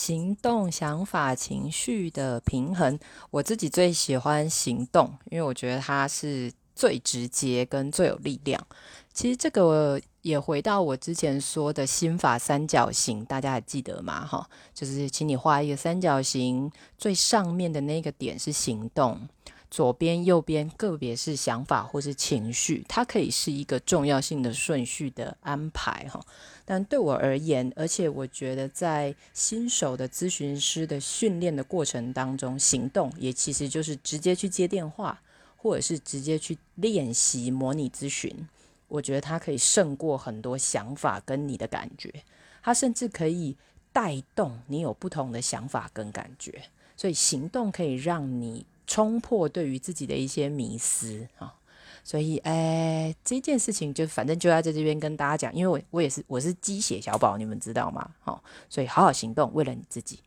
行动、想法、情绪的平衡，我自己最喜欢行动，因为我觉得它是最直接跟最有力量。其实这个也回到我之前说的心法三角形，大家还记得吗？哈，就是请你画一个三角形，最上面的那个点是行动。左边、右边个别是想法或是情绪，它可以是一个重要性的顺序的安排哈。但对我而言，而且我觉得在新手的咨询师的训练的过程当中，行动也其实就是直接去接电话，或者是直接去练习模拟咨询。我觉得它可以胜过很多想法跟你的感觉，它甚至可以带动你有不同的想法跟感觉。所以行动可以让你。冲破对于自己的一些迷思啊，所以哎，这件事情就反正就要在这边跟大家讲，因为我我也是我是鸡血小宝，你们知道吗？好，所以好好行动，为了你自己。